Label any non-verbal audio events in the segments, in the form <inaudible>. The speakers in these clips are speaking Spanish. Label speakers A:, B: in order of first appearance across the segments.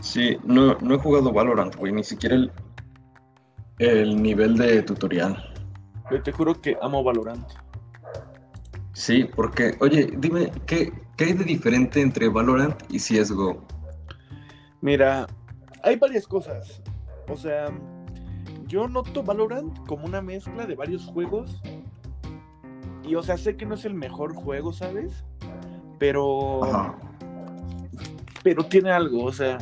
A: Sí, no, no he jugado Valorant, güey, ni siquiera el, el nivel de tutorial.
B: Pero te juro que amo Valorant.
A: Sí, porque, oye, dime, ¿qué, qué hay de diferente entre Valorant y CSGO?
B: Mira, hay varias cosas. O sea, yo noto Valorant como una mezcla de varios juegos. Y, o sea, sé que no es el mejor juego, ¿sabes? Pero.
A: Ajá.
B: Pero tiene algo, o sea,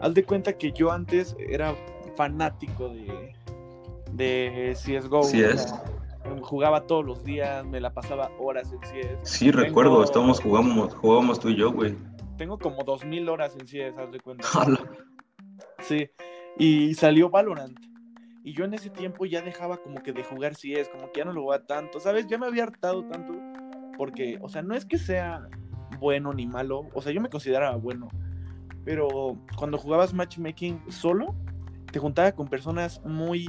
B: haz de cuenta que yo antes era fanático de, de CSGO.
A: Sí es.
B: jugaba todos los días, me la pasaba horas en CS.
A: Sí, recuerdo, estábamos jugamos, jugábamos tú y yo, güey.
B: Tengo como 2000 horas en CS, haz de cuenta. <laughs> Sí, y salió Valorant. Y yo en ese tiempo ya dejaba como que de jugar CS, como que ya no lo jugaba tanto, ¿sabes? Ya me había hartado tanto, porque, o sea, no es que sea bueno ni malo, o sea, yo me consideraba bueno, pero cuando jugabas matchmaking solo, te juntaba con personas muy,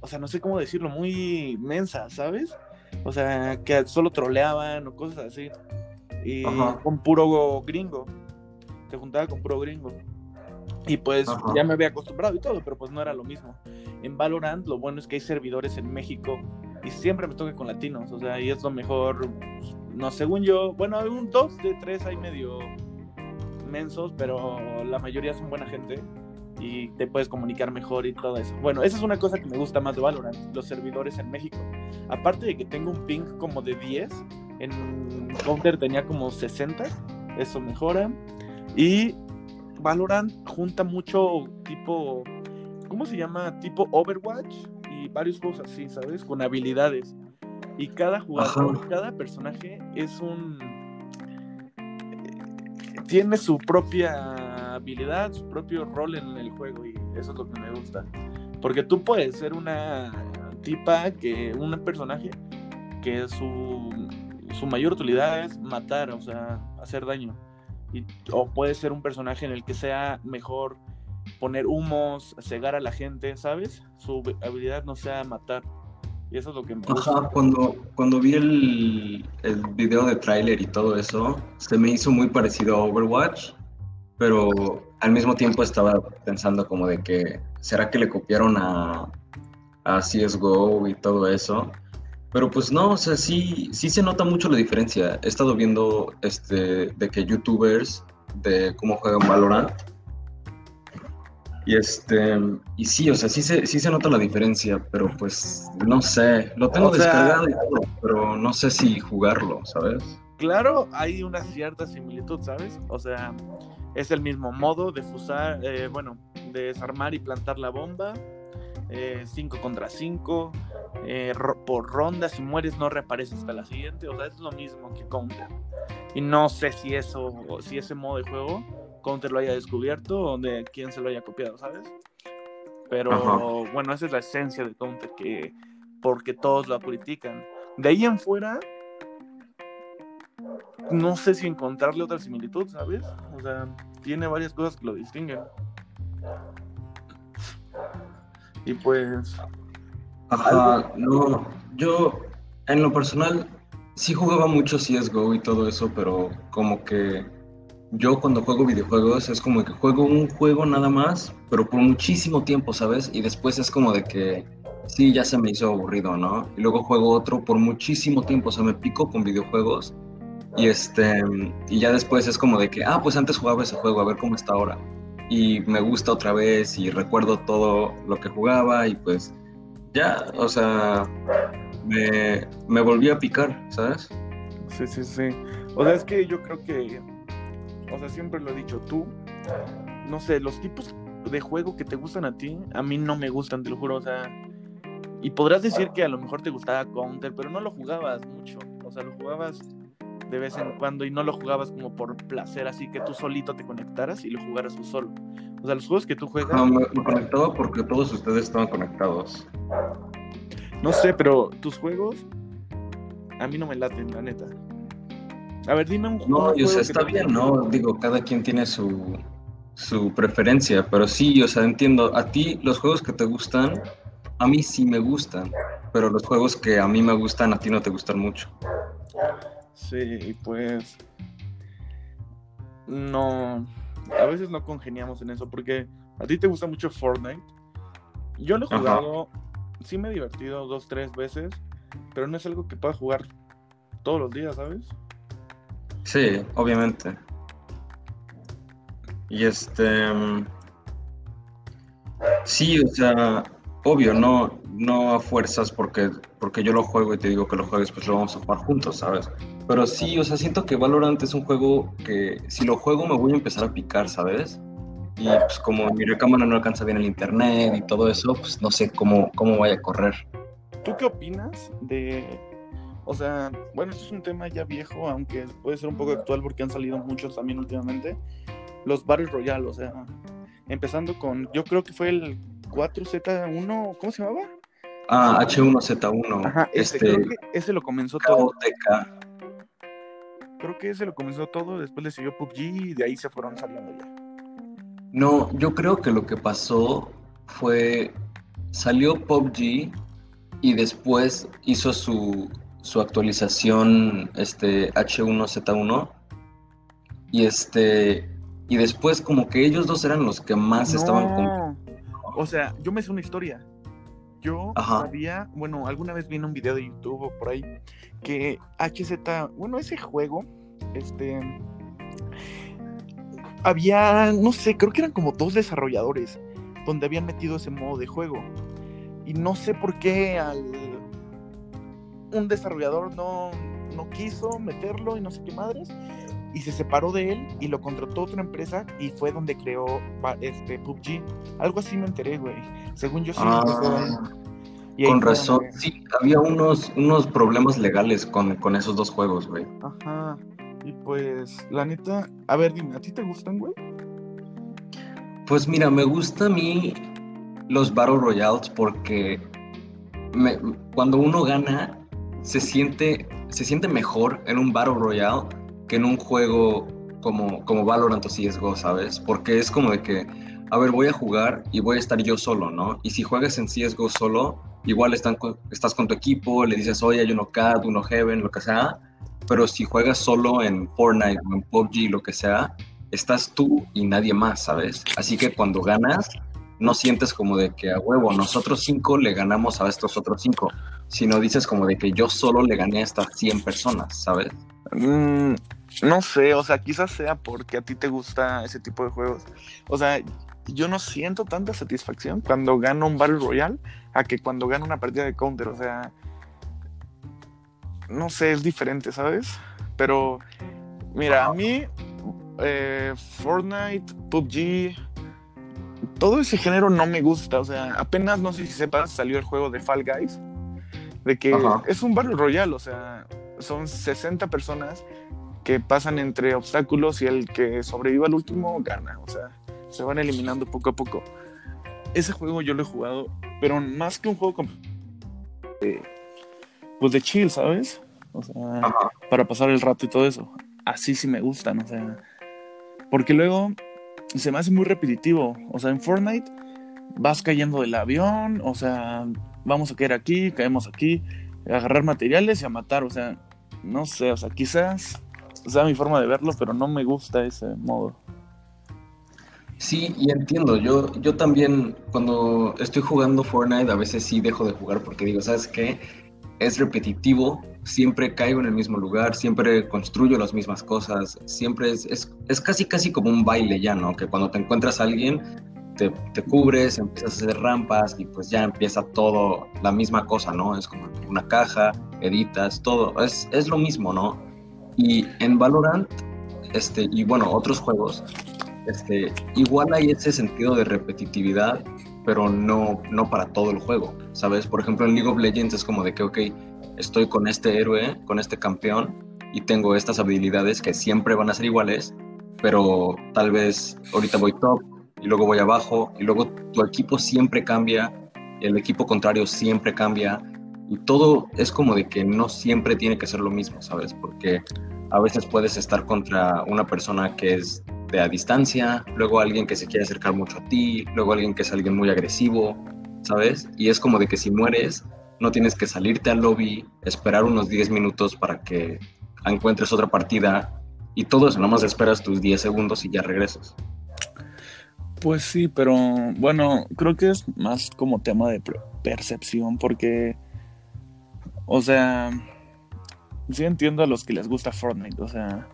B: o sea, no sé cómo decirlo, muy mensas, ¿sabes? O sea, que solo troleaban o cosas así. Y
A: Ajá.
B: con puro gringo. Te juntaba con puro gringo. Y pues
A: Ajá.
B: ya me había acostumbrado y todo, pero pues no era lo mismo. En Valorant lo bueno es que hay servidores en México y siempre me toca con latinos, o sea, y es lo mejor, no, según yo, bueno, hay un dos de tres hay medio mensos, pero la mayoría son buena gente y te puedes comunicar mejor y todo eso. Bueno, esa es una cosa que me gusta más de Valorant, los servidores en México. Aparte de que tengo un ping como de 10, en Counter tenía como 60, eso mejora. Y Valorant junta mucho tipo, ¿cómo se llama? Tipo Overwatch y varios juegos así, ¿sabes? Con habilidades. Y cada jugador,
A: Ajá.
B: cada personaje es un... Tiene su propia habilidad, su propio rol en el juego y eso es lo que me gusta. Porque tú puedes ser una tipa que, un personaje que su, su mayor utilidad es matar, o sea, hacer daño. Y, o puede ser un personaje en el que sea mejor poner humos, cegar a la gente, ¿sabes? Su habilidad no sea matar. Y eso es lo que me gusta.
A: Ajá, cuando, cuando vi el, el video de tráiler y todo eso, se me hizo muy parecido a Overwatch, pero al mismo tiempo estaba pensando como de que, ¿será que le copiaron a, a CSGO y todo eso? Pero pues no, o sea, sí, sí se nota mucho la diferencia. He estado viendo este, de que youtubers de cómo juegan Valorant. Y este, y sí, o sea, sí se, sí se nota la diferencia, pero pues no sé, lo tengo
B: O sea-
A: descargado y todo, pero no sé si jugarlo, ¿sabes?
B: Claro, hay una cierta similitud, ¿sabes? O sea, es el mismo modo de fusar, eh, bueno, de desarmar y plantar la bomba. 5 contra 5. por ronda, si mueres, no reapareces hasta la siguiente. O sea, es lo mismo que Counter. Y no sé si eso, si ese modo de juego, Counter lo haya descubierto o de quién se lo haya copiado, ¿sabes? Pero
A: Ajá.
B: bueno, esa es la esencia de Counter, que porque todos la critican. De ahí en fuera, no sé si encontrarle otra similitud, ¿sabes? O sea, tiene varias cosas que lo distinguen. Y pues,
A: Ajá, no, yo en lo personal sí jugaba mucho CSGO y todo eso, pero como que yo cuando juego videojuegos es como que juego un juego nada más, pero por muchísimo tiempo, ¿sabes? Y después es como de que sí, ya se me hizo aburrido, ¿no? Y luego juego otro por muchísimo tiempo, o sea, me pico con videojuegos y este, y ya después es como de que, ah, pues antes jugaba ese juego, a ver cómo está ahora. Y me gusta otra vez y recuerdo todo lo que jugaba y pues ya, o sea, me, me volví a picar, ¿sabes?
B: sí, sí, sí. O sea, es que yo creo que, o sea, siempre lo he dicho, tú, no sé, los tipos de juego que te gustan a ti, a mí no me gustan, te lo juro, o sea, y podrás decir que a lo mejor te gustaba Counter, pero no lo jugabas mucho, o sea, lo jugabas de vez en cuando y no lo jugabas como por placer, así que tú solito te conectaras y lo jugaras tú solo. O sea, los juegos que tú juegas,
A: No, me, me conectaba porque todos ustedes estaban conectados.
B: no sé, pero tus juegos a mí no me laten, la neta. A ver, dime un
A: No,
B: un
A: y o
B: juego
A: sea, está bien. ¿no? Digo, cada quien tiene su, su preferencia, pero sí, o sea, entiendo, a ti los juegos que te gustan, a mí sí me gustan, pero los juegos que a mí me gustan, a ti no te gustan mucho.
B: Sí, pues. no, a veces no congeniamos en eso, porque a ti te gusta mucho Fortnite. Yo lo he jugado, sí me he divertido dos, tres veces, pero no es algo que pueda jugar todos los días, ¿sabes?
A: Sí, obviamente. Y este... Mm, sí, o sea, obvio, no, no a fuerzas porque, porque yo lo juego y te digo que lo juegues, pues lo vamos a jugar juntos, ¿sabes? Pero sí, o sea, siento que Valorant es un juego que si lo juego me voy a empezar a picar, ¿sabes? Y pues como mi recámara no alcanza bien el internet y todo eso, pues no sé cómo, cómo vaya a correr.
B: ¿Tú qué opinas de... O sea, bueno, esto es un tema ya viejo, aunque puede ser un poco actual porque han salido muchos también últimamente. Los Battle Royale, o sea, empezando con, yo creo que fue el 4Z1, ¿cómo se llamaba?
A: Ah, H1Z1.
B: Ajá, ese,
A: este,
B: creo que ese lo comenzó todo. Creo que ese lo comenzó todo, después le siguió PUBG y de ahí se fueron saliendo ya.
A: No, yo creo que lo que pasó fue, salió PUBG y después hizo su, su actualización este, H1Z1 y este y después como que ellos dos eran los que más estaban con...
B: O sea, yo me sé una historia. Yo
A: Ajá.
B: sabía, bueno, alguna vez vi en un video de YouTube o por ahí que HZ, bueno, ese juego, este, había, no sé, creo que eran como dos desarrolladores donde habían metido ese modo de juego. Y no sé por qué al un desarrollador no, no quiso meterlo y no sé qué madres. Y se separó de él y lo contrató otra empresa y fue donde creó este PUBG. Algo así me enteré, güey. Según yo sí.
A: Ah.
B: Y
A: con razón, sí, había unos, unos problemas legales con, con esos dos juegos, güey.
B: Ajá. Y pues, la neta, a ver, dime, ¿a ti te gustan, güey?
A: Pues mira, me gusta a mí los Battle Royales porque me- cuando uno gana se siente, se siente mejor en un Battle Royale que en un juego como, como Valorant o CSGO, ¿sabes? Porque es como de que, a ver, voy a jugar y voy a estar yo solo, ¿no? Y si juegas en CSGO solo, igual están estás con tu equipo, le dices, oye, hay uno CAD, uno Heaven, lo que sea. Pero si juegas solo en Fortnite o en PUBG, lo que sea, estás tú y nadie más, ¿sabes? Así que cuando ganas, no sientes como de que a huevo, nosotros cinco le ganamos a estos otros cinco, sino dices como de que yo solo le gané a estas 100 personas, ¿sabes?
B: Mm, no sé, o sea, quizás sea porque a ti te gusta ese tipo de juegos. O sea, yo no siento tanta satisfacción cuando gano un Battle Royale a que cuando gano una partida de Counter. O sea, no sé, es diferente, ¿sabes? Pero, mira, a mí, eh, Fortnite, PUBG, todo ese género no me gusta. O sea, apenas, no sé si sepas, salió el juego de Fall Guys. De que
A: Ajá.
B: es un Battle Royale, o sea, son 60 personas que pasan entre obstáculos y el que sobreviva al último gana. O sea, se van eliminando poco a poco. Ese juego yo lo he jugado, pero más que un juego de, pues de chill, ¿sabes? O sea,
A: Ajá.
B: para pasar el rato y todo eso. Así sí me gustan, o sea, porque luego se me hace muy repetitivo. O sea, en Fortnite vas cayendo del avión, o sea, vamos a caer aquí, caemos aquí, a agarrar materiales y a matar, o sea, no sé, o sea, quizás sea mi forma de verlo, pero no me gusta ese modo.
A: Sí, y entiendo, yo, yo también cuando estoy jugando Fortnite a veces sí dejo de jugar porque digo, ¿sabes qué? Es repetitivo, siempre caigo en el mismo lugar, siempre construyo las mismas cosas, siempre es, es, es casi casi como un baile ya, ¿no? Que cuando te encuentras a alguien, te, te cubres, empiezas a hacer rampas y pues ya empieza todo la misma cosa, ¿no? Es como una caja, editas, todo, es, es lo mismo, ¿no? Y en Valorant, este, y bueno, otros juegos, este, igual hay ese sentido de repetitividad, pero no, no para todo el juego, ¿sabes? Por ejemplo, en League of Legends es como de que, ok, estoy con este héroe, con este campeón, y tengo estas habilidades que siempre van a ser iguales, pero tal vez ahorita voy top, y luego voy abajo, y luego tu equipo siempre cambia, el equipo contrario siempre cambia, y todo es como de que no siempre tiene que ser lo mismo, ¿sabes? Porque a veces puedes estar contra una persona que es de a distancia, luego alguien que se quiere acercar mucho a ti, luego alguien que es alguien muy agresivo, ¿sabes? Y es como de que si mueres, no tienes que salirte al lobby, esperar unos 10 minutos para que encuentres otra partida Y todo eso, nomás esperas tus 10 segundos y ya regresas.
B: Pues sí, pero bueno, creo que es más como tema de percepción porque, o sea, sí entiendo a los que les gusta Fortnite, o sea,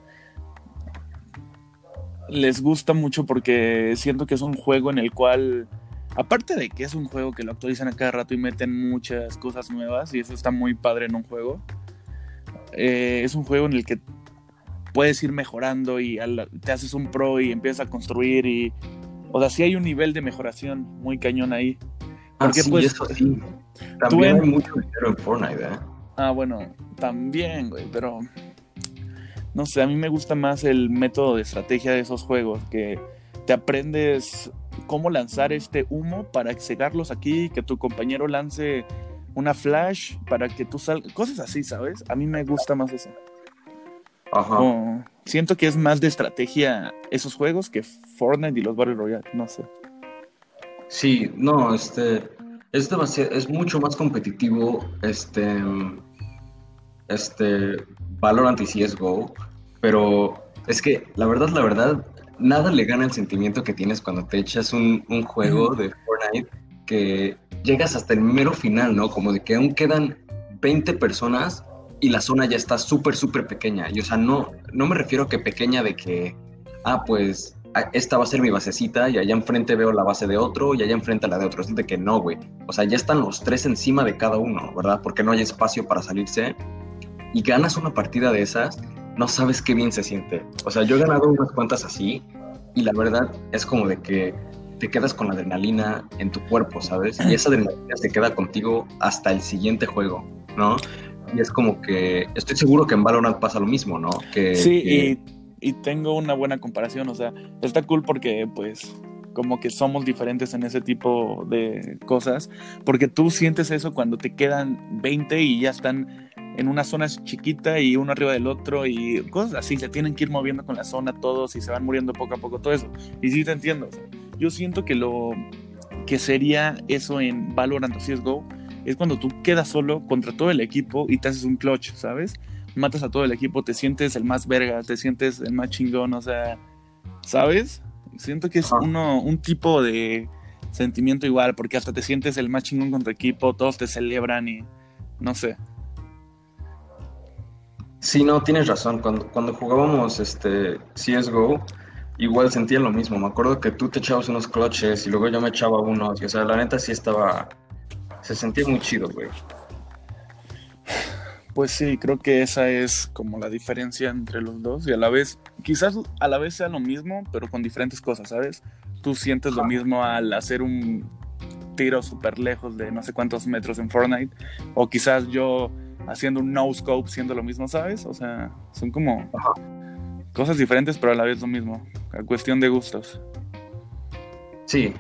B: les gusta mucho porque siento que es un juego en el cual, aparte de que es un juego que lo actualizan a cada rato y meten muchas cosas nuevas y eso está muy padre en un juego, eh, es un juego en el que puedes ir mejorando y te haces un pro y empiezas a construir y o sea, sí hay un nivel de mejoración muy cañón ahí.
A: Ah, Porque, pues, eso sí. También hay mucho dinero en Fortnite, ¿eh?
B: Ah, bueno, también, güey, pero no sé, a mí me gusta más el método de estrategia de esos juegos, que te aprendes cómo lanzar este humo para cegarlos aquí, que tu compañero lance una flash para que tú salgas, cosas así, ¿sabes? A mí me gusta más eso. Ajá. siento que es más de estrategia esos juegos que Fortnite y los Battle Royale, no sé.
A: Sí, no, este es demasiado, es mucho más competitivo este este Valorant y CSGO, pero es que la verdad, la verdad, nada le gana el sentimiento que tienes cuando te echas un, un juego de Fortnite que llegas hasta el mero final, ¿no? Como de que aún quedan 20 personas y la zona ya está súper, súper pequeña. Y o sea, no, no me refiero a que pequeña de que, ah, pues esta va a ser mi basecita y allá enfrente veo la base de otro y allá enfrente la de otro. Es de que no, güey. O sea, ya están los tres encima de cada uno, ¿verdad? Porque no hay espacio para salirse. Y ganas una partida de esas, no sabes qué bien se siente. O sea, yo he ganado unas cuantas así y la verdad es como de que te quedas con la adrenalina en tu cuerpo, ¿sabes? Y esa adrenalina se queda contigo hasta el siguiente juego, ¿no? Y es como que estoy seguro que en Valorant pasa lo mismo, ¿no? Que,
B: sí, Y, tengo una buena comparación, o sea, está cool porque pues como que somos diferentes en ese tipo de cosas, porque tú sientes eso cuando te quedan 20 y ya están en una zona chiquita y uno arriba del otro y cosas así, se tienen que ir moviendo con la zona todos y se van muriendo poco a poco todo eso. Y sí te entiendo, yo siento que lo que sería eso en Valorant o CSGO es cuando tú quedas solo contra todo el equipo y te haces un clutch, ¿sabes? Matas a todo el equipo, te sientes el más verga, te sientes el más chingón, o sea, ¿sabes? Siento que es uno, un tipo de sentimiento igual, porque hasta te sientes el más chingón contra equipo, todos te celebran y no sé.
A: Sí, no, tienes razón. Cuando, cuando jugábamos este CSGO, igual sentía lo mismo. Me acuerdo que tú te echabas unos clutches y luego yo me echaba unos. Y, o sea, la neta sí estaba se sentía muy chido, güey.
B: Pues sí, creo que esa es como la diferencia entre los dos y a la vez, quizás a la vez sea lo mismo, pero con diferentes cosas, ¿sabes? Tú sientes lo mismo al hacer un tiro súper lejos de no sé cuántos metros en Fortnite, o quizás yo haciendo un no scope siendo lo mismo, ¿sabes? O sea, son como cosas diferentes, pero a la vez lo mismo, a cuestión de gustos.
A: Sí,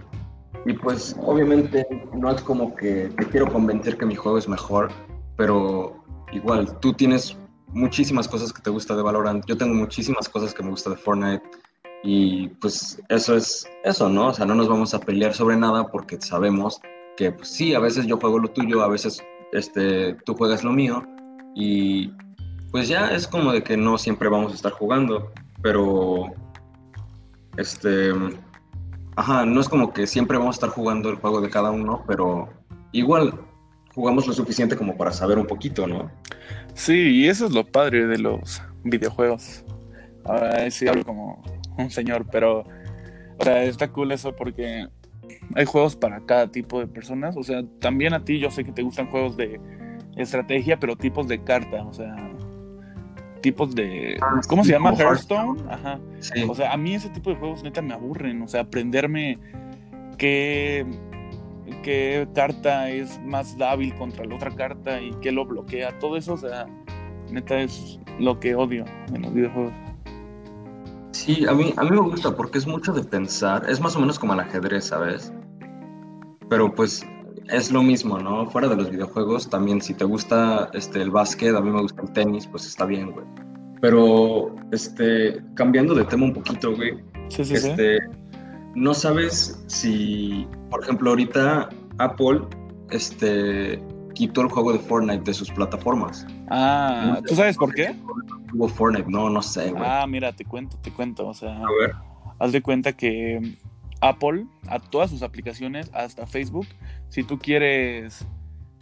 A: y pues obviamente no es como que te quiero convencer que mi juego es mejor, pero igual tú tienes muchísimas cosas que te gusta de Valorant, yo tengo muchísimas cosas que me gusta de Fortnite y pues eso es eso, ¿no? O sea, no nos vamos a pelear sobre nada porque sabemos que pues, sí, a veces yo juego lo tuyo, a veces este, tú juegas lo mío y pues ya es como de que no siempre vamos a estar jugando, pero este Ajá, no es como que siempre vamos a estar jugando el juego de cada uno, pero igual jugamos lo suficiente como para saber un poquito, ¿no?
B: Sí, y eso es lo padre de los videojuegos. Ahora sí hablo como un señor, pero o sea, está cool eso porque hay juegos para cada tipo de personas. O sea, también a ti yo sé que te gustan juegos de estrategia, pero tipos de carta. O sea, tipos de. ¿Cómo se llama? Hearthstone. Ajá. O sea, a mí ese tipo de juegos neta me aburren. O sea, aprenderme qué, qué carta es más débil contra la otra carta y qué lo bloquea. Todo eso, o sea, neta es lo que odio en los videojuegos.
A: Sí, a mí, a mí me gusta porque es mucho de pensar. Es más o menos como el ajedrez, ¿sabes? Pero pues es lo mismo, ¿no? Fuera de los videojuegos, también si te gusta este, el básquet, a mí me gusta el tenis, pues está bien, güey. Pero, este, cambiando de tema un poquito, güey.
B: Sí, sí,
A: este, No sabes si, por ejemplo, ahorita Apple, este, quitó el juego de Fortnite de sus plataformas.
B: Ah, ¿tú sabes por qué?
A: Tuvo Fortnite, no, no sé, güey.
B: Ah, mira, te cuento, te cuento, o sea, a ver. haz de cuenta que Apple, a todas sus aplicaciones, hasta Facebook, si tú quieres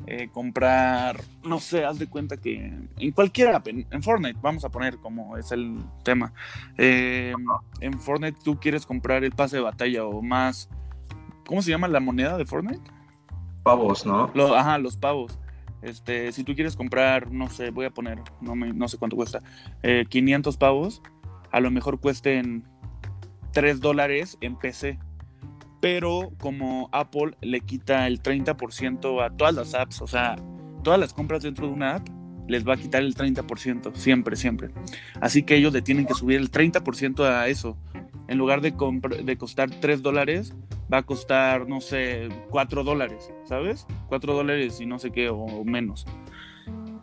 B: eh, comprar, no sé, haz de cuenta que en cualquier app, en, Fortnite, vamos a poner como es el tema, eh, en Fortnite tú quieres comprar el pase de batalla o más, ¿cómo se llama la moneda de Fortnite?
A: Pavos, ¿no?
B: ajá, los pavos. Este, si tú quieres comprar, no sé, voy a poner, no, me, no sé cuánto cuesta, 500 eh, pavos, a lo mejor cuesten 3 dólares en PC pero como Apple le quita el 30% a todas las apps, o sea, todas las compras dentro de una app, les va a quitar el 30%, siempre, siempre. Así que ellos le tienen que subir el 30% a eso. En lugar de, de costar 3 dólares, va a costar, no sé, 4 dólares, ¿sabes? 4 dólares y no sé qué, o menos.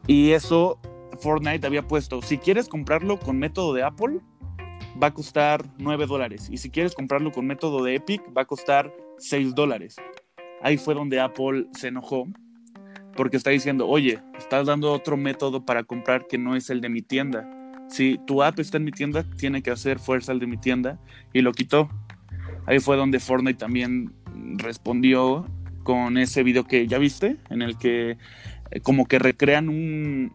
B: Y eso Fortnite había puesto, si quieres comprarlo con método de Apple, va a costar 9 dólares. Y si quieres comprarlo con método de Epic, va a costar 6 dólares. Ahí fue donde Apple se enojó porque está diciendo, oye, estás dando otro método para comprar que no es el de mi tienda. Si tu app está en mi tienda, tiene que hacer fuerza el de mi tienda y lo quitó. Ahí fue donde Fortnite también respondió con ese video que ya viste, en el que eh, como que recrean un,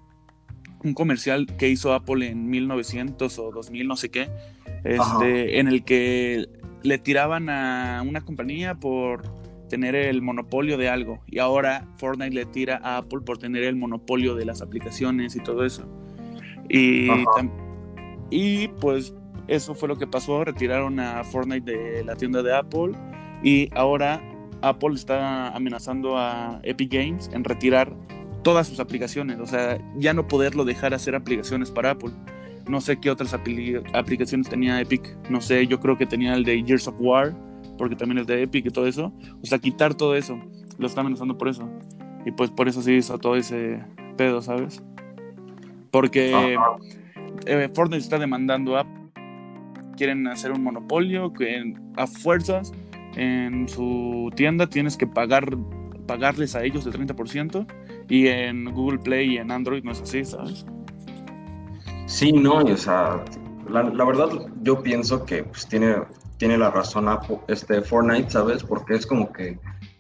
B: un comercial que hizo Apple en 1900 o 2000, no sé qué, este, en el que le tiraban a una compañía por tener el monopolio de algo. Y ahora Fortnite le tira a Apple por tener el monopolio de las aplicaciones y todo eso. Y, y pues eso fue lo que pasó, retiraron a Fortnite de la tienda de Apple y ahora Apple está amenazando a Epic Games en retirar todas sus aplicaciones, o sea, ya no poderlo dejar hacer aplicaciones para Apple. No sé qué otras aplicaciones tenía Epic, no sé, yo creo que tenía el de Years of War, porque también es de Epic y todo eso. O sea, quitar todo eso, lo están amenazando por eso. Y pues por eso sí hizo todo ese pedo, ¿sabes? Porque eh, Fortnite está demandando a quieren hacer un monopolio que a fuerzas en su tienda tienes que pagar pagarles a ellos el 30% y en Google Play y en Android no es así, ¿sabes?
A: Sí, no, o sea, la, verdad yo pienso que pues, tiene, tiene la razón este Fortnite, ¿sabes? Porque es como que,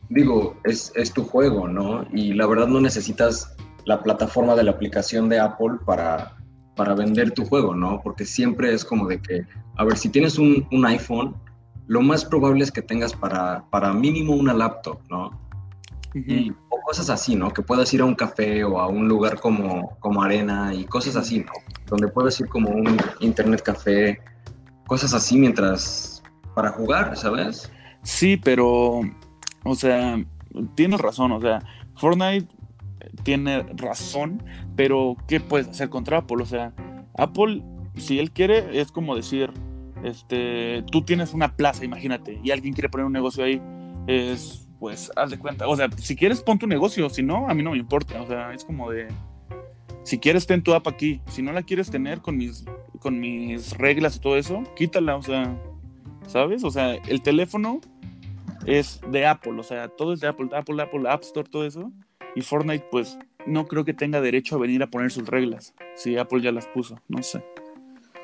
A: digo, es, es tu juego, ¿no? Y la verdad no necesitas la plataforma de la aplicación de Apple para, para vender tu juego, ¿no? Porque siempre es como de que, a ver, si tienes un, un iPhone, lo más probable es que tengas para, para mínimo una laptop, ¿no? y, o cosas así, ¿no? Que puedas ir a un café o a un lugar como, como arena y cosas así, ¿no? Donde puedes ir como un internet café, cosas así mientras para jugar, ¿sabes?
B: Sí, pero, o sea, tienes razón, o sea, Fortnite tiene razón, pero ¿qué puedes hacer contra Apple? O sea, Apple, si él quiere, es como decir, este, tú tienes una plaza, imagínate, y alguien quiere poner un negocio ahí, es pues haz de cuenta. O sea, si quieres, pon tu negocio, si no, a mí no me importa. O sea, es como de. Si quieres, ten tu app aquí. Si no la quieres tener con mis, con mis reglas y todo eso, quítala. O sea, ¿sabes? O sea, el teléfono es de Apple. O sea, todo es de Apple. Apple, Apple, App Store, todo eso. Y Fortnite, pues, no creo que tenga derecho a venir a poner sus reglas. Si Apple ya las puso, no sé.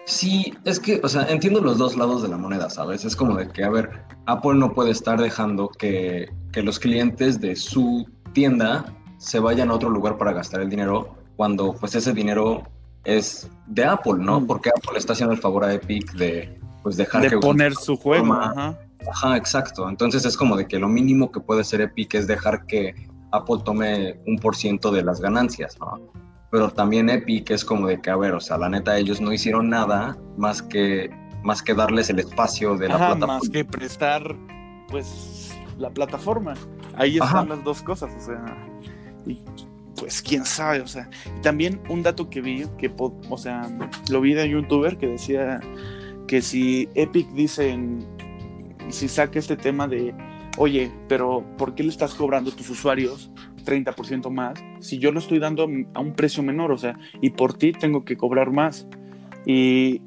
A: Sí, es que, o sea, entiendo los dos lados de la moneda, ¿sabes? Es como de que, a ver, Apple no puede estar dejando que, los clientes de su tienda se vayan a otro lugar para gastar el dinero cuando pues ese dinero es de Apple, ¿no? Mm. Porque Apple está haciendo el favor a Epic de pues dejar
B: de poner su juego. Ajá.
A: ajá, exacto. Entonces es como de que lo mínimo que puede hacer Epic es dejar que Apple tome un por ciento de las ganancias, ¿no? pero también Epic es como de que, a ver, o sea, la neta, ellos no hicieron nada más que, más que darles el espacio de la plataforma.
B: Más que prestar, pues, la plataforma. Ahí están las dos cosas, o sea, y pues quién sabe, o sea. también un dato que vi, que, o sea, lo vi de un youtuber que decía que si Epic dice, si saca este tema de, oye, pero ¿por qué le estás cobrando a tus usuarios 30% más si yo lo estoy dando a un precio menor? O sea, y por ti tengo que cobrar más. Y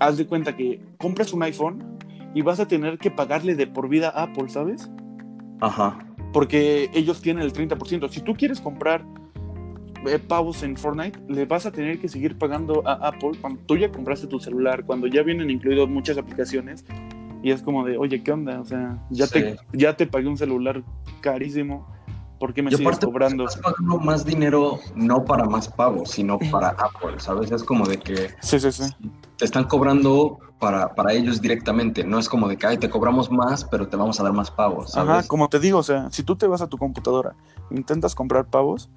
B: haz de cuenta que compras un iPhone y vas a tener que pagarle de por vida a Apple, ¿sabes?
A: Ajá.
B: Porque ellos tienen el 30%. Si tú quieres comprar eh, pavos en Fortnite, le vas a tener que seguir pagando a Apple cuando tú ya compraste tu celular, cuando ya vienen incluidos muchas aplicaciones. Y es como de, oye, ¿qué onda? O sea, ya, te, ya te pagué un celular carísimo. ¿Por qué me sigues cobrando?
A: Estás pagando más dinero no para más pavos, sino para Apple, ¿sabes? Es como de que
B: sí, sí, sí.
A: te están cobrando para, para ellos directamente. No es como de que, ay, te cobramos más, pero te vamos a dar más pavos. ¿sabes?
B: Ajá, como te digo, o sea, si tú te vas a tu computadora, intentas comprar pavos,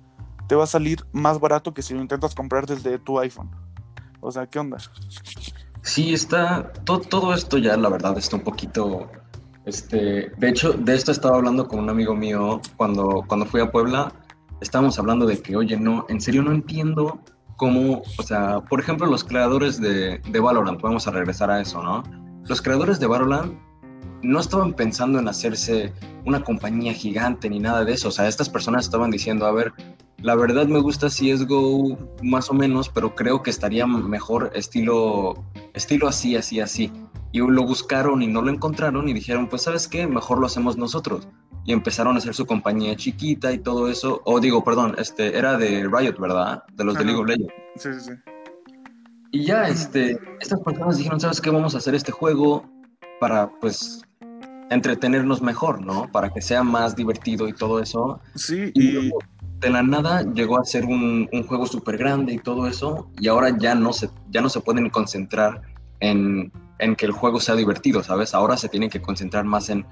B: te va a salir más barato que si lo intentas comprar desde tu iPhone. O sea, ¿qué onda?
A: Sí, está. Todo, todo esto ya, la verdad, está un poquito. Este, de hecho, de esto estaba hablando con un amigo mío cuando, cuando fui a Puebla. Estábamos hablando de que, oye, no, en serio no entiendo cómo, o sea, por ejemplo, los creadores de, de Valorant, vamos a regresar a eso, ¿no? Los creadores de Valorant no estaban pensando en hacerse una compañía gigante ni nada de eso. O sea, estas personas estaban diciendo, a ver, la verdad me gusta CSGO más o menos, pero creo que estaría mejor estilo, estilo así, así, así. Y lo buscaron y no lo encontraron y dijeron, pues sabes qué, mejor lo hacemos nosotros. Y empezaron a hacer su compañía chiquita y todo eso. O digo, perdón, este era de Riot, ¿verdad? De los de League of Legends.
B: Sí, sí, sí.
A: Y ya, este, estas personas dijeron, ¿sabes qué? Vamos a hacer este juego para, pues, entretenernos mejor, ¿no? Para que sea más divertido y todo eso.
B: Sí, y,
A: de la nada llegó a ser un, juego súper grande y todo eso, y ahora ya no se, ya no se pueden concentrar en, que el juego sea divertido, ¿sabes? Ahora se tienen que concentrar más en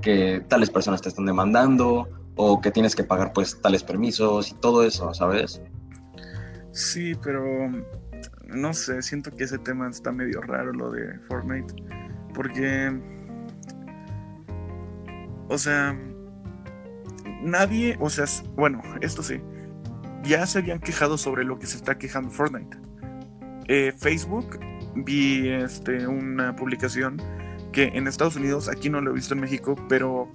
A: que tales personas te están demandando o que tienes que pagar pues tales permisos y todo eso, ¿sabes?
B: Sí, pero no sé, siento que ese tema está medio raro lo de Fortnite, porque, o sea, nadie, o sea, bueno, esto sí, ya se habían quejado sobre lo que se está quejando Fortnite. Eh, Facebook, vi este, una publicación que en Estados Unidos, aquí no lo he visto en México, pero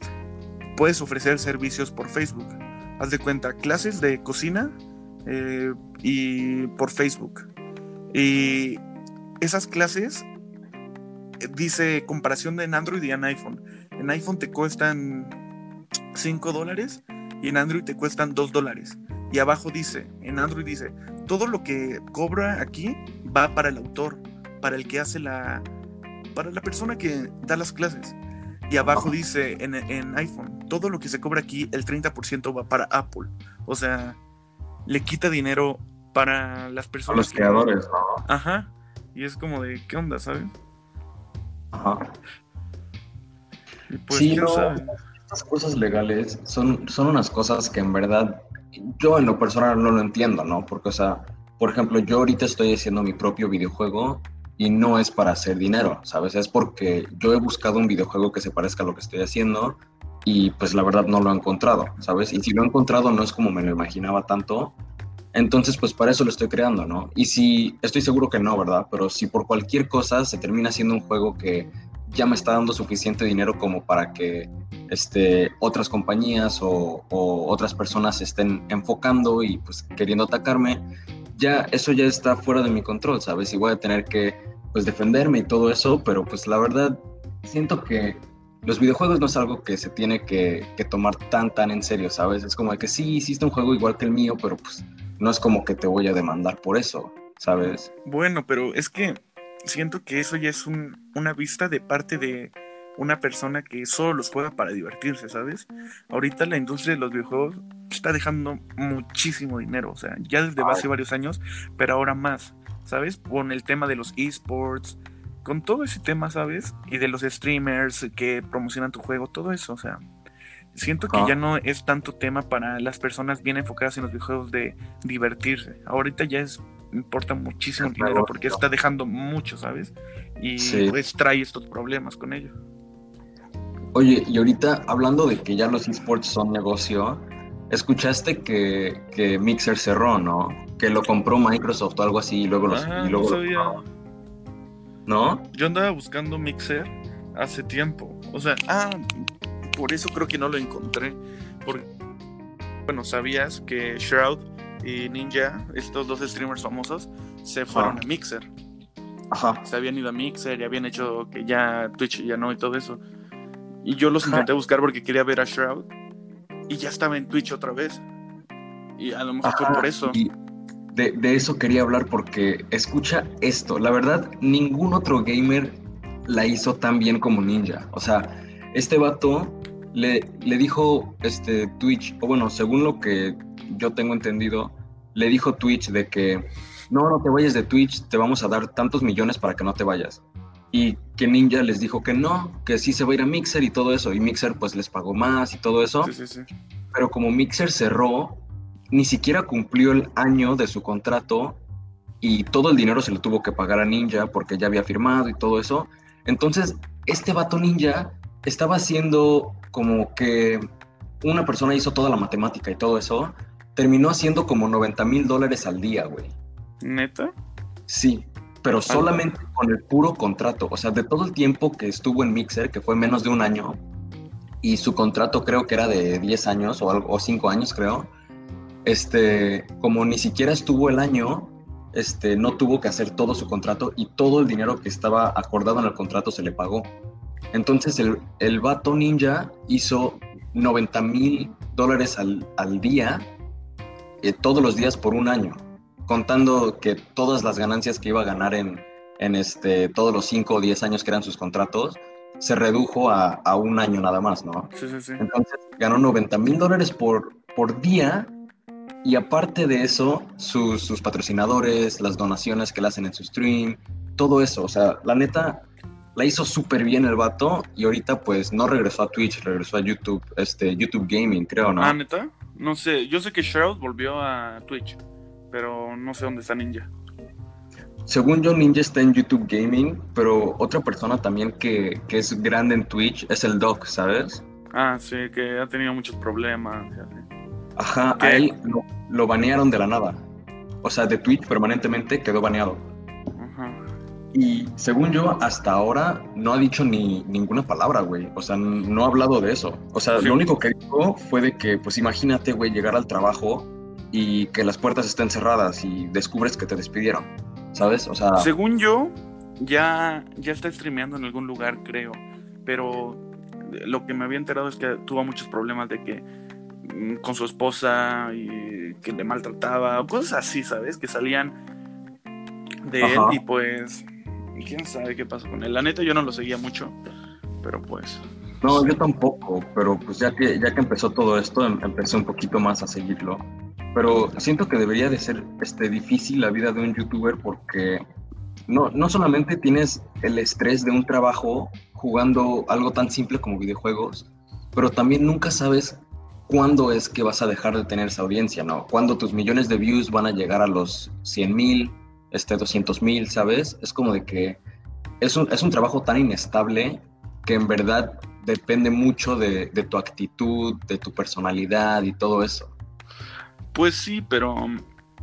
B: puedes ofrecer servicios por Facebook. Haz de cuenta, clases de cocina eh, y por Facebook. Y esas clases, eh, dice comparación en Android y en iPhone. En iPhone te cuestan 5 dólares y en Android te cuestan 2 dólares. Y abajo dice, en Android dice, todo lo que cobra aquí va para el autor, para el que hace la... para la persona que da las clases. Y abajo dice en, en iPhone, todo lo que se cobra aquí, el 30% va para Apple. O sea, le quita dinero para las personas.
A: los creadores, ¿no?
B: Ajá. Y es como de, ¿qué onda, sabes?
A: Ajá. pues, sí, no, estas cosas legales son, son unas cosas que en verdad yo en lo personal no lo entiendo, ¿no? Porque, o sea, por ejemplo, yo ahorita estoy haciendo mi propio videojuego y no es para hacer dinero, ¿sabes? Es porque yo he buscado un videojuego que se parezca a lo que estoy haciendo y pues la verdad no lo he encontrado, ¿sabes? Y si lo he encontrado no es como me lo imaginaba tanto, entonces pues para eso lo estoy creando, ¿no? Y si, estoy seguro que no, ¿verdad? Pero si por cualquier cosa se termina siendo un juego que ya me está dando suficiente dinero como para que este, otras compañías o, otras personas estén enfocando y pues queriendo atacarme, ya eso ya está fuera de mi control, ¿sabes? Y voy a tener que pues defenderme y todo eso, pero pues la verdad siento que los videojuegos no es algo que se tiene que, tomar tan tan en serio, ¿sabes? Es como que sí, hiciste un juego igual que el mío, pero pues no es como que te voy a demandar por eso, ¿sabes?
B: Bueno, pero es que siento que eso ya es una vista de parte de una persona que solo los juega para divertirse, ¿sabes? Ahorita la industria de los videojuegos está dejando muchísimo dinero, o sea, ya desde hace varios años, pero ahora más, ¿sabes? Con el tema de los esports, con todo ese tema, ¿sabes? Y de los streamers que promocionan tu juego, todo eso, o sea, siento que ya no es tanto tema para las personas bien enfocadas en los videojuegos de divertirse. Ahorita ya es importa muchísimo dinero porque está dejando mucho, ¿sabes? Y pues trae estos problemas con ello.
A: Oye, y ahorita hablando de que ya los esports son negocio, escuchaste que, Mixer cerró, ¿no? Que lo compró Microsoft o algo así y luego los...
B: Ah,
A: no,
B: sabía.
A: ¿No?
B: Yo andaba buscando Mixer hace tiempo. O sea, ah, por eso creo que no lo encontré. Porque, bueno, sabías que Shroud y Ninja, estos dos streamers famosos, se fueron a Mixer.
A: Ajá.
B: Se habían ido a Mixer y habían hecho que ya Twitch ya no y todo eso. Y yo los intenté buscar porque quería ver a Shroud y ya estaba en Twitch otra vez. Y a lo mejor por eso.
A: de, de, eso quería hablar porque escucha esto. La verdad, ningún otro gamer la hizo tan bien como Ninja. O sea, este vato le, le dijo este, Twitch, o bueno, según lo que yo tengo entendido, le dijo Twitch de que no, no te vayas de Twitch, te vamos a dar tantos millones para que no te vayas. Y que Ninja les dijo que no, que sí se va a ir a Mixer y todo eso. Y Mixer pues les pagó más y todo eso. Sí, sí, sí. Pero como Mixer cerró, ni siquiera cumplió el año de su contrato y todo el dinero se le tuvo que pagar a Ninja porque ya había firmado y todo eso. Entonces, este vato Ninja estaba haciendo como que una persona hizo toda la matemática y todo eso, terminó haciendo como 90 mil dólares al día, güey.
B: ¿Neta?
A: Sí, pero solamente con el puro contrato. O sea, de todo el tiempo que estuvo en Mixer, que fue menos de un año, y su contrato creo que era de 10 años o, algo, o 5 años, creo. Este, como ni siquiera estuvo el año, este, no tuvo que hacer todo su contrato y todo el dinero que estaba acordado en el contrato se le pagó. Entonces el, el vato ninja hizo 90 mil dólares al, al día, eh, todos los días por un año, contando que todas las ganancias que iba a ganar en, en este, todos los 5 o 10 años que eran sus contratos, se redujo a, a, un año nada más, ¿no?
B: Sí, sí, sí.
A: Entonces ganó 90 mil dólares por, por día y aparte de eso, sus, sus, patrocinadores, las donaciones que le hacen en su stream, todo eso, o sea, la neta, la hizo súper bien el vato y ahorita pues no regresó a Twitch, regresó a YouTube, este, YouTube Gaming, creo, ¿no?
B: Ah, neta, no sé, yo sé que Shroud volvió a Twitch, pero no sé dónde está Ninja.
A: Según yo, Ninja está en YouTube Gaming, pero otra persona también que, que es grande en Twitch es el Doc, ¿sabes?
B: Ah, sí, que ha tenido muchos problemas.
A: Ajá, a él lo, lo, banearon de la nada. O sea, de Twitch permanentemente quedó baneado. Y según yo, hasta ahora no ha dicho ni ninguna palabra, güey. O sea, no ha hablado de eso. O sea, lo único que dijo fue de que, pues imagínate, güey, llegar al trabajo y que las puertas estén cerradas y descubres que te despidieron. ¿Sabes? O sea.
B: Según yo, ya, ya está streameando en algún lugar, creo. Pero lo que me había enterado es que tuvo muchos problemas de que mm, con su esposa y que le maltrataba, cosas así, ¿sabes? Que salían de él y pues quién sabe qué pasó con él. La neta yo no lo seguía mucho, pero pues
A: no, yo tampoco, pero pues ya que ya que empezó todo esto, em, empecé un poquito más a seguirlo. Pero siento que debería de ser este difícil la vida de un youtuber porque no, no solamente tienes el estrés de un trabajo jugando algo tan simple como videojuegos, pero también nunca sabes cuándo es que vas a dejar de tener esa audiencia, ¿no? Cuándo tus millones de views van a llegar a los 100 mil, este, 200 mil, ¿sabes? Es como de que es un, es un trabajo tan inestable que en verdad depende mucho de, de tu actitud, de tu personalidad y todo eso.
B: Pues sí, pero um,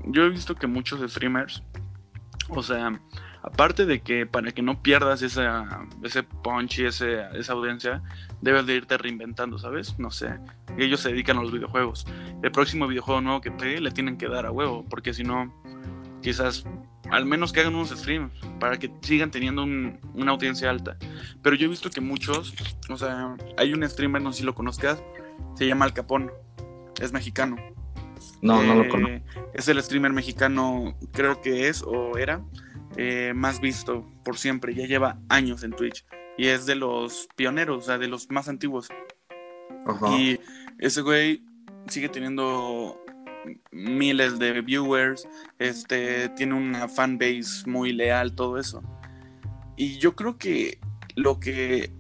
B: yo he visto que muchos streamers, o sea, aparte de que para que no pierdas ese punch y ese, esa audiencia, debes de irte reinventando, ¿sabes? No sé. Ellos se dedican a los videojuegos. El próximo videojuego nuevo que pegue le tienen que dar a huevo, porque si no, quizás al menos que hagan unos streams para que sigan teniendo una audiencia alta. Pero yo he visto que muchos, o sea, hay un streamer, no sé si lo conozcas, se llama Al Capón, es mexicano.
A: No, no lo conozco. Eh,
B: es el streamer mexicano, creo que es o era, eh, más visto por siempre, ya lleva años en Twitch y es de los pioneros, o sea, de los más antiguos. Y ese güey sigue teniendo miles de viewers, este, tiene una fanbase muy leal, todo eso. Y yo creo que lo que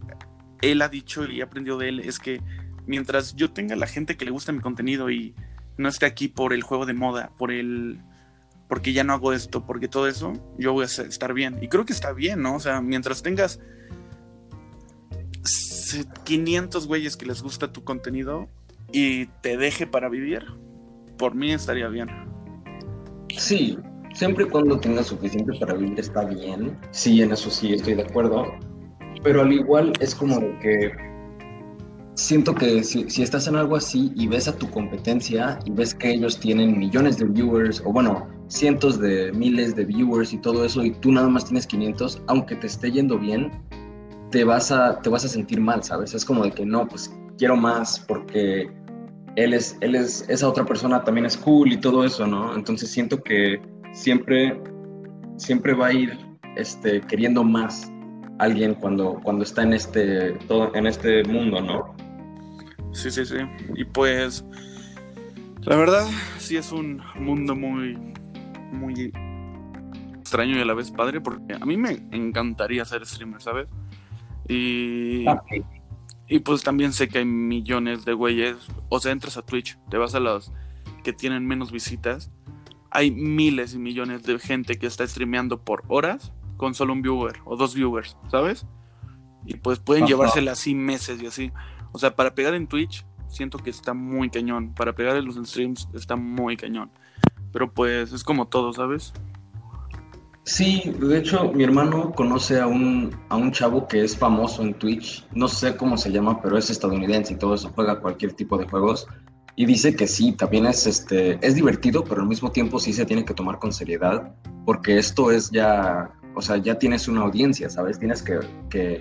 B: él ha dicho y aprendió de él es que mientras yo tenga la gente que le gusta mi contenido y no esté aquí por el juego de moda, por el porque ya no hago esto, porque todo eso, yo voy a estar bien. Y creo que está bien, ¿no? O sea, mientras tengas 500 güeyes que les gusta tu contenido y te deje para vivir, por mí estaría bien.
A: Sí, siempre y cuando tengas suficiente para vivir está bien. Sí, en eso sí estoy de acuerdo. Pero al igual es como de que siento que si, si, estás en algo así y ves a tu competencia y ves que ellos tienen millones de viewers o bueno, cientos de miles de viewers y todo eso y tú nada más tienes 500, aunque te esté yendo bien, te vas a, te vas a sentir mal, ¿sabes? Es como de que no, pues quiero más porque él es, él es, esa otra persona también es cool y todo eso, ¿no? Entonces siento que siempre, siempre va a ir este, queriendo más alguien cuando, cuando está en este, todo, en este mundo, ¿no?
B: Sí, sí, sí. Y pues, la verdad, sí es un mundo muy, muy extraño y a la vez padre, porque a mí me encantaría ser streamer, ¿sabes? Y, y pues también sé que hay millones de güeyes, o sea, entras a Twitch, te vas a los que tienen menos visitas, hay miles y millones de gente que está streameando por horas con solo un viewer o dos viewers, ¿sabes? Y pues pueden llevársela así meses y así. O sea, para pegar en Twitch, siento que está muy cañón. Para pegar en los streams, está muy cañón. Pero pues es como todo, ¿sabes?
A: Sí, de hecho, mi hermano conoce a un, a un chavo que es famoso en Twitch. No sé cómo se llama, pero es estadounidense y todo eso, juega cualquier tipo de juegos. Y dice que sí, también es, este, es divertido, pero al mismo tiempo sí se tiene que tomar con seriedad, porque esto es ya, o sea, ya tienes una audiencia, ¿sabes? Tienes que, que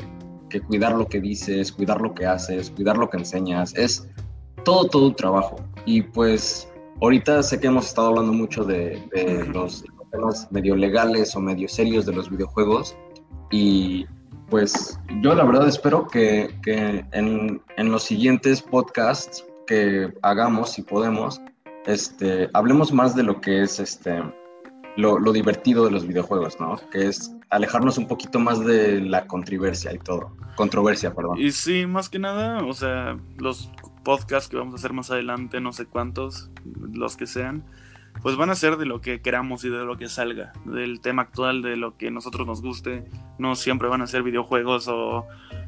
A: que cuidar lo que dices, cuidar lo que haces, cuidar lo que enseñas, es todo, todo un trabajo. Y pues ahorita sé que hemos estado hablando mucho de, los temas medio legales o medio serios de los videojuegos y pues yo la verdad espero que, que en, en, los siguientes podcasts que hagamos, si podemos, este, hablemos más de lo que es este, lo, lo divertido de los videojuegos, ¿no? Que es alejarnos un poquito más de la controversia y todo. Controversia, perdón.
B: Y sí, más que nada, o sea, los podcasts que vamos a hacer más adelante, no sé cuántos, los que sean, pues van a ser de lo que queramos y de lo que salga, del tema actual, de lo que nosotros nos guste. No siempre van a ser videojuegos o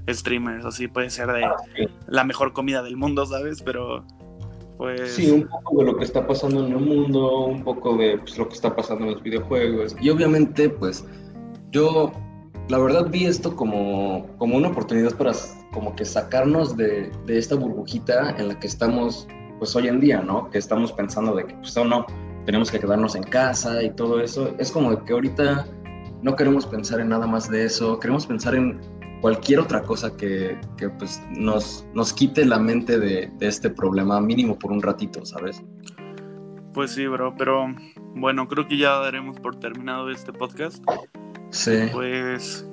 B: streamers, así puede ser de ah, la mejor comida del mundo, ¿sabes? Pero pues...
A: Sí, un poco de lo que está pasando en el mundo, un poco de pues, lo que está pasando en los videojuegos. Y obviamente, pues yo la verdad vi esto como, como una oportunidad para como que sacarnos de, de, esta burbujita en la que estamos pues hoy en día, ¿no? Que estamos pensando de que pues o no, tenemos que quedarnos en casa y todo eso. Es como que ahorita no queremos pensar en nada más de eso, queremos pensar en cualquier otra cosa que, que pues nos, nos quite la mente de, de este problema mínimo por un ratito, ¿sabes?
B: Pues sí, bro, pero bueno, creo que ya daremos por terminado este podcast.
A: Sí.
B: Pues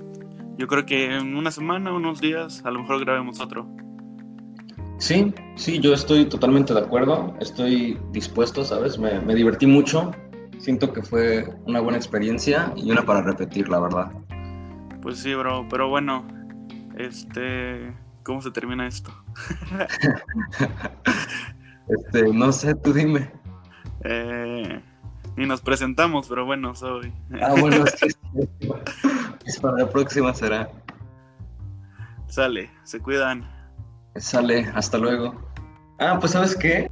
B: yo creo que en una semana, unos días, a lo mejor grabemos otro.
A: Sí, sí, yo estoy totalmente de acuerdo, estoy dispuesto, ¿sabes? Me, me divertí mucho, siento que fue una buena experiencia y una para repetir, la verdad.
B: Pues sí, bro, pero bueno, este, ¿cómo se termina esto? <laughs>
A: este, no sé, tú dime.
B: Eh, ni nos presentamos, pero bueno, soy.
A: Ah, bueno, sí, <laughs> es para la próxima será.
B: Sale, se cuidan.
A: Sale, hasta luego. Ah, pues ¿sabes qué?